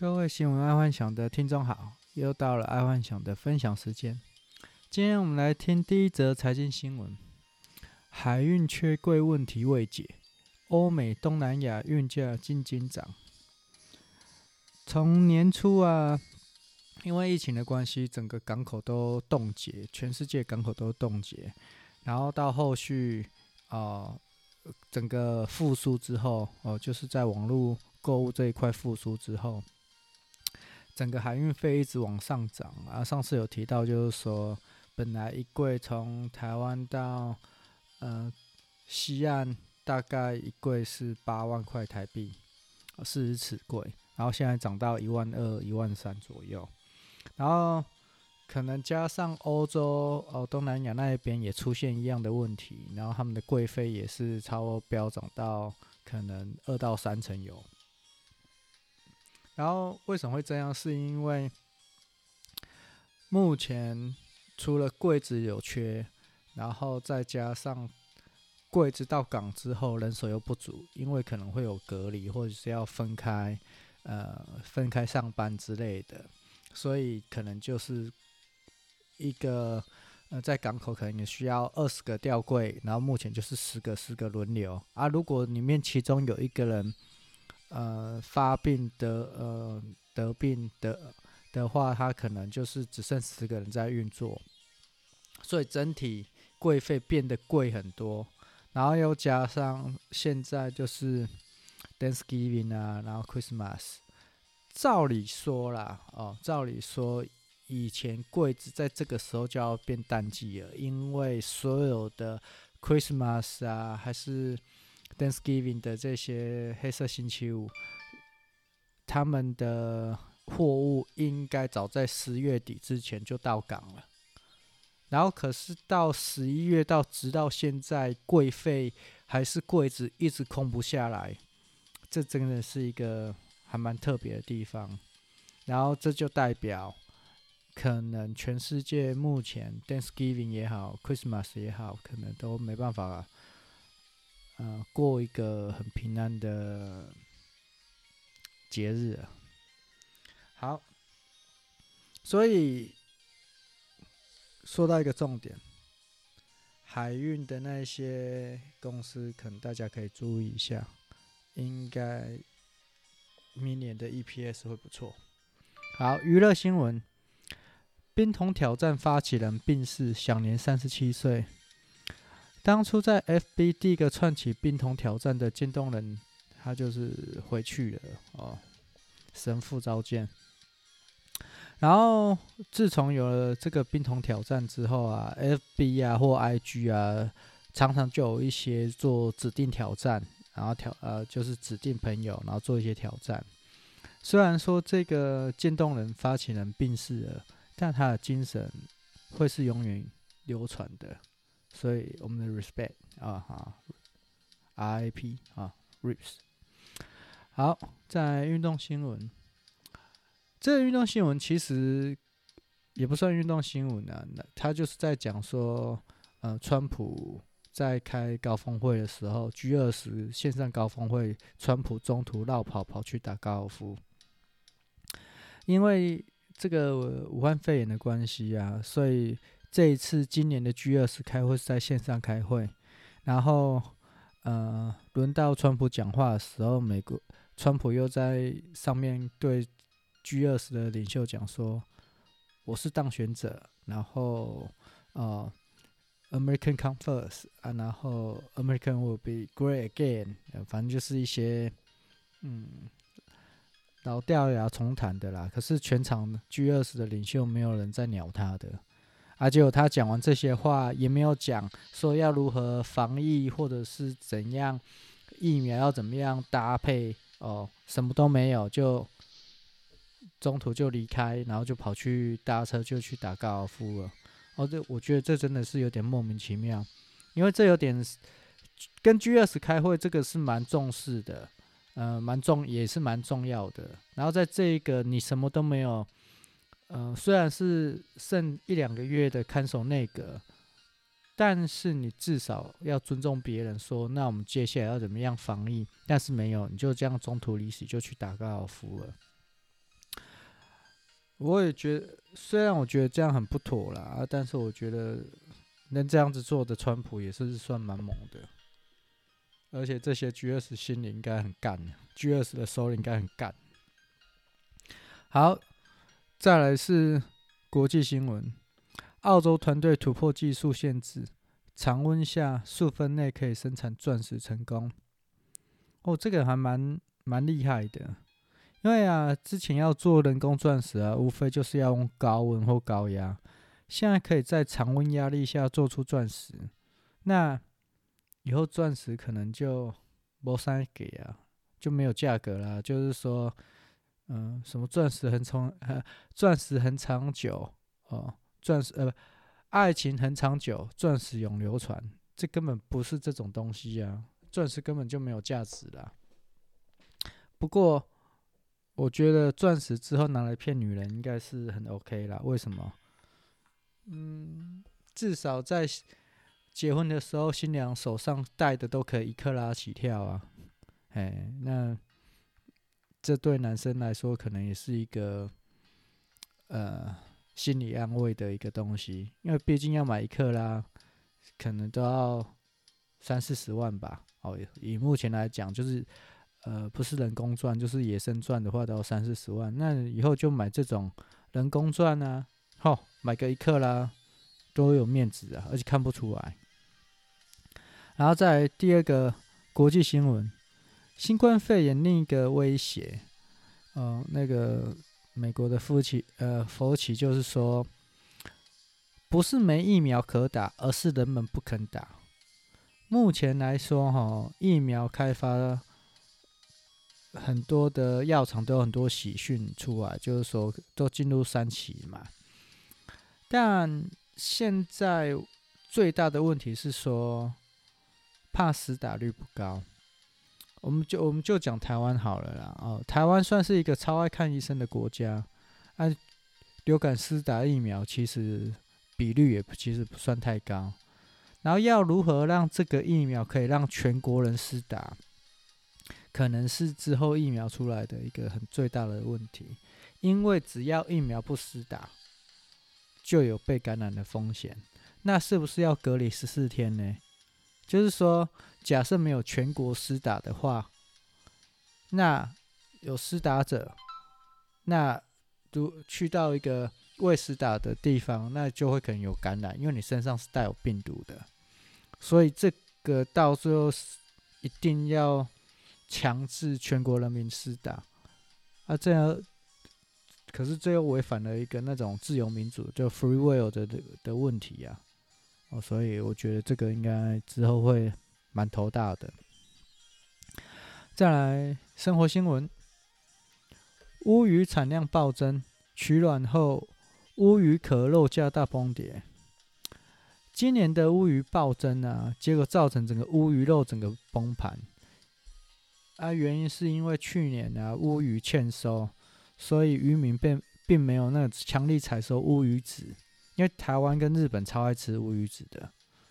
各位新闻爱幻想的听众好，又到了爱幻想的分享时间。今天我们来听第一则财经新闻：海运缺柜问题未解，欧美东南亚运价惊惊涨。从年初啊，因为疫情的关系，整个港口都冻结，全世界港口都冻结。然后到后续啊、呃，整个复苏之后，哦、呃，就是在网络购物这一块复苏之后。整个海运费一直往上涨啊！上次有提到，就是说，本来一柜从台湾到呃西岸，大概一柜是八万块台币，四十尺柜，然后现在涨到一万二、一万三左右。然后可能加上欧洲哦，东南亚那一边也出现一样的问题，然后他们的贵费也是超标涨到可能二到三成有。然后为什么会这样？是因为目前除了柜子有缺，然后再加上柜子到港之后人手又不足，因为可能会有隔离或者是要分开，呃，分开上班之类的，所以可能就是一个呃，在港口可能也需要二十个吊柜，然后目前就是十个十个轮流啊。如果里面其中有一个人，呃，发病的呃得病的的话，他可能就是只剩十个人在运作，所以整体柜费变得贵很多。然后又加上现在就是 Thanksgiving 啊，然后 Christmas，照理说啦，哦，照理说以前柜子在这个时候就要变淡季了，因为所有的 Christmas 啊，还是 Thanksgiving 的这些黑色星期五，他们的货物应该早在十月底之前就到港了。然后可是到十一月到直到现在，柜费还是柜子一直空不下来，这真的是一个还蛮特别的地方。然后这就代表，可能全世界目前 Thanksgiving 也好，Christmas 也好，可能都没办法了。呃，过一个很平安的节日。好，所以说到一个重点，海运的那些公司，可能大家可以注意一下，应该明年的 EPS 会不错。好，娱乐新闻：冰桶挑战发起人病逝，享年三十七岁。当初在 FB 第一个串起冰桶挑战的渐冻人，他就是回去了哦，神父召见。然后自从有了这个冰桶挑战之后啊，FB 啊或 IG 啊，常常就有一些做指定挑战，然后挑呃就是指定朋友，然后做一些挑战。虽然说这个渐冻人发起人病逝了，但他的精神会是永远流传的。所以我们的 respect 啊哈，RIP 啊，rips。好，在运动新闻，这个运动新闻其实也不算运动新闻啊，那他就是在讲说，呃，川普在开高峰会的时候，G 二十线上高峰会，川普中途绕跑跑去打高尔夫，因为这个武汉肺炎的关系啊，所以。这一次今年的 G 二十开会是在线上开会，然后呃，轮到川普讲话的时候，美国川普又在上面对 G 二十的领袖讲说：“我是当选者，然后呃，American come first 啊，然后 American will be great again，反正就是一些嗯老掉牙重弹的啦。可是全场 G 二十的领袖没有人在鸟他的。”啊，结果他讲完这些话，也没有讲说要如何防疫，或者是怎样疫苗要怎么样搭配哦，什么都没有，就中途就离开，然后就跑去搭车就去打高尔夫了。哦，这我觉得这真的是有点莫名其妙，因为这有点跟 G S 开会，这个是蛮重视的，呃，蛮重也是蛮重要的。然后在这一个你什么都没有。呃，虽然是剩一两个月的看守内阁，但是你至少要尊重别人说，那我们接下来要怎么样防疫？但是没有，你就这样中途离席就去打高尔夫了。我也觉得，虽然我觉得这样很不妥啦，但是我觉得能这样子做的川普也是算蛮猛的，而且这些 G 二十心里应该很干，G 二十的首领应该很干。好，再来是国际新闻，澳洲团队突破技术限制，常温下数分内可以生产钻石成功。哦，这个还蛮蛮厉害的。因为啊，之前要做人工钻石啊，无非就是要用高温或高压，现在可以在常温压力下做出钻石，那以后钻石可能就没啥给啊，就没有价格啦。就是说，嗯、什么钻石很长，呃，钻石很长久哦，钻石呃，爱情很长久，钻石永流传，这根本不是这种东西啊，钻石根本就没有价值啦。不过。我觉得钻石之后拿来骗女人应该是很 OK 啦。为什么？嗯，至少在结婚的时候，新娘手上戴的都可以一克拉起跳啊。哎，那这对男生来说可能也是一个呃心理安慰的一个东西，因为毕竟要买一克拉，可能都要三四十万吧。哦，以目前来讲，就是。呃，不是人工钻，就是野生钻的话，都要三四十万。那以后就买这种人工钻啊，好，买个一克拉，都有面子啊，而且看不出来。然后再来第二个国际新闻，新冠肺炎另一个威胁，呃，那个美国的夫妻呃，佛奇就是说，不是没疫苗可打，而是人们不肯打。目前来说，哈，疫苗开发。很多的药厂都有很多喜讯出来，就是说都进入三期嘛。但现在最大的问题是说，怕死打率不高。我们就我们就讲台湾好了啦。哦，台湾算是一个超爱看医生的国家，啊，流感施打疫苗其实比率也其实不算太高。然后要如何让这个疫苗可以让全国人施打？可能是之后疫苗出来的一个很最大的问题，因为只要疫苗不施打，就有被感染的风险。那是不是要隔离十四天呢？就是说，假设没有全国施打的话，那有施打者，那都去到一个未施打的地方，那就会可能有感染，因为你身上是带有病毒的。所以这个到最后一定要。强制全国人民施打，啊，这样可是这又违反了一个那种自由民主就 free will 的的的问题呀，哦，所以我觉得这个应该之后会蛮头大的。再来生活新闻，乌鱼产量暴增，取卵后乌鱼壳肉价大崩跌。今年的乌鱼暴增啊，结果造成整个乌鱼肉整个崩盘。啊，原因是因为去年啊乌鱼欠收，所以渔民并并没有那强力采收乌鱼子，因为台湾跟日本超爱吃乌鱼子的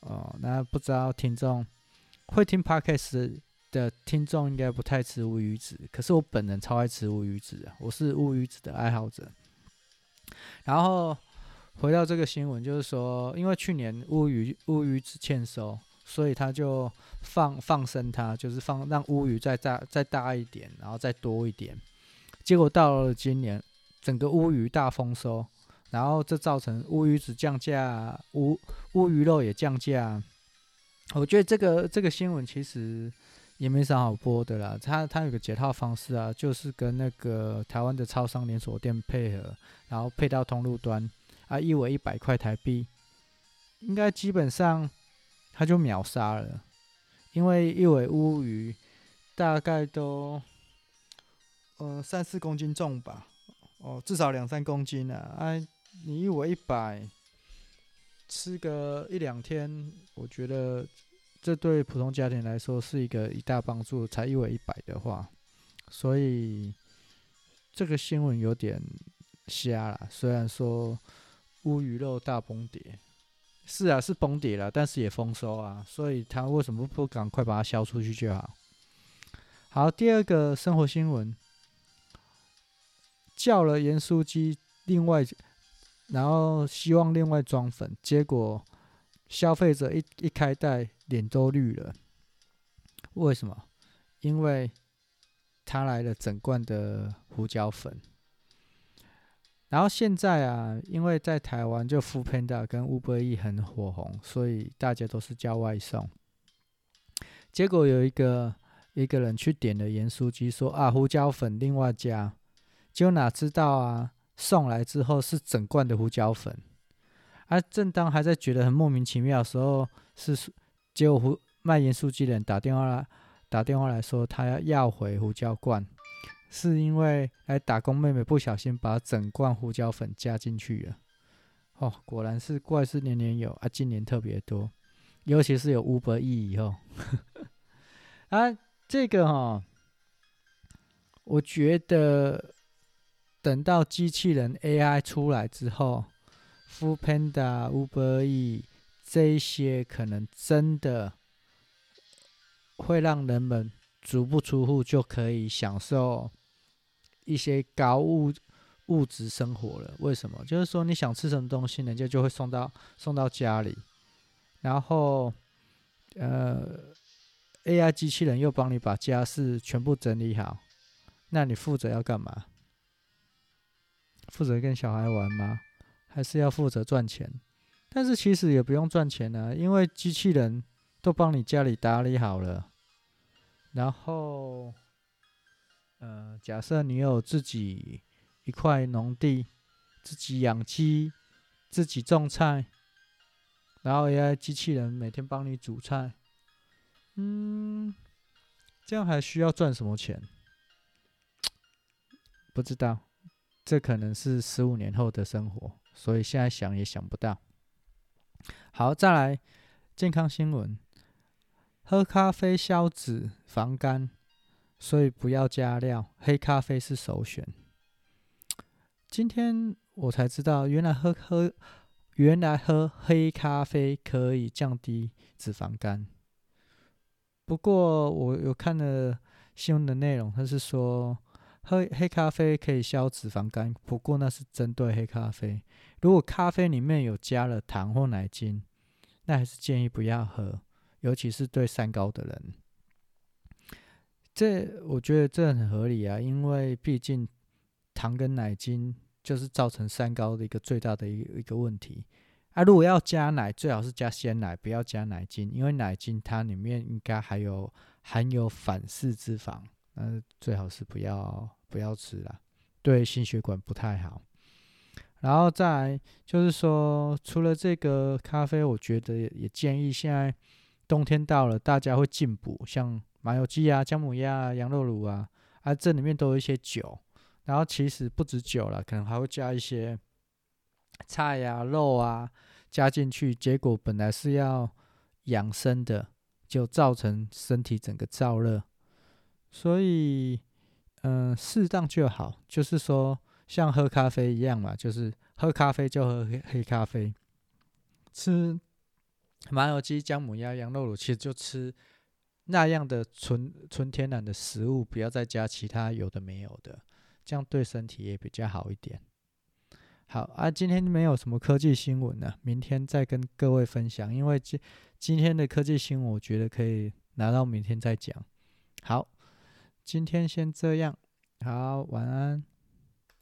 哦。那不知道听众会听 Podcast 的听众应该不太吃乌鱼子，可是我本人超爱吃乌鱼子啊，我是乌鱼子的爱好者。然后回到这个新闻，就是说，因为去年乌鱼乌鱼子欠收。所以他就放放生它，就是放让乌鱼再大再大一点，然后再多一点。结果到了今年，整个乌鱼大丰收，然后这造成乌鱼子降价，乌乌鱼肉也降价。我觉得这个这个新闻其实也没啥好播的啦。它它有个解套方式啊，就是跟那个台湾的超商连锁店配合，然后配到通路端啊，一尾一百块台币，应该基本上。他就秒杀了，因为一尾乌鱼大概都呃三四公斤重吧，哦，至少两三公斤啊！哎，你一尾一百，吃个一两天，我觉得这对普通家庭来说是一个一大帮助。才一尾一百的话，所以这个新闻有点瞎了。虽然说乌鱼肉大崩跌。是啊，是崩跌了，但是也丰收啊，所以他为什么不赶快把它销出去就好？好，第二个生活新闻，叫了盐酥鸡另外，然后希望另外装粉，结果消费者一一开袋，脸都绿了。为什么？因为他来了整罐的胡椒粉。然后现在啊，因为在台湾就 Funda 跟 Uber Eats 很火红，所以大家都是叫外送。结果有一个一个人去点了盐酥鸡，说啊胡椒粉另外加，就哪知道啊送来之后是整罐的胡椒粉。而、啊、正当还在觉得很莫名其妙的时候，是结果胡卖盐酥鸡的人打电话来打电话来说他要要回胡椒罐。是因为来打工妹妹不小心把整罐胡椒粉加进去了，哦，果然是怪事年年有啊，今年特别多，尤其是有 Uber Eats 以后，啊，这个哈、哦，我觉得等到机器人 AI 出来之后，Foodpanda、Uber E 这些可能真的会让人们足不出户就可以享受。一些高物物质生活了，为什么？就是说你想吃什么东西，人家就会送到送到家里，然后呃，AI 机器人又帮你把家事全部整理好，那你负责要干嘛？负责跟小孩玩吗？还是要负责赚钱？但是其实也不用赚钱啊，因为机器人都帮你家里打理好了，然后。呃，假设你有自己一块农地，自己养鸡，自己种菜，然后 AI 机器人每天帮你煮菜，嗯，这样还需要赚什么钱？不知道，这可能是十五年后的生活，所以现在想也想不到。好，再来健康新闻，喝咖啡消脂防肝。所以不要加料，黑咖啡是首选。今天我才知道，原来喝喝，原来喝黑咖啡可以降低脂肪肝。不过我有看了新闻的内容，他是说喝黑咖啡可以消脂肪肝，不过那是针对黑咖啡。如果咖啡里面有加了糖或奶精，那还是建议不要喝，尤其是对三高的人。这我觉得这很合理啊，因为毕竟糖跟奶精就是造成三高的一个最大的一个一个问题啊。如果要加奶，最好是加鲜奶，不要加奶精，因为奶精它里面应该还有含有反式脂肪，那最好是不要不要吃了，对心血管不太好。然后再就是说，除了这个咖啡，我觉得也建议现在冬天到了，大家会进补，像。麻油鸡啊，姜母鸭啊，羊肉炉啊，啊，这里面都有一些酒，然后其实不止酒了，可能还会加一些菜啊、肉啊加进去，结果本来是要养生的，就造成身体整个燥热，所以嗯，适当就好，就是说像喝咖啡一样嘛，就是喝咖啡就喝黑黑咖啡，吃麻油鸡、姜母鸭、羊肉炉，其实就吃。那样的纯纯天然的食物，不要再加其他有的没有的，这样对身体也比较好一点。好啊，今天没有什么科技新闻呢，明天再跟各位分享。因为今今天的科技新闻，我觉得可以拿到明天再讲。好，今天先这样，好，晚安。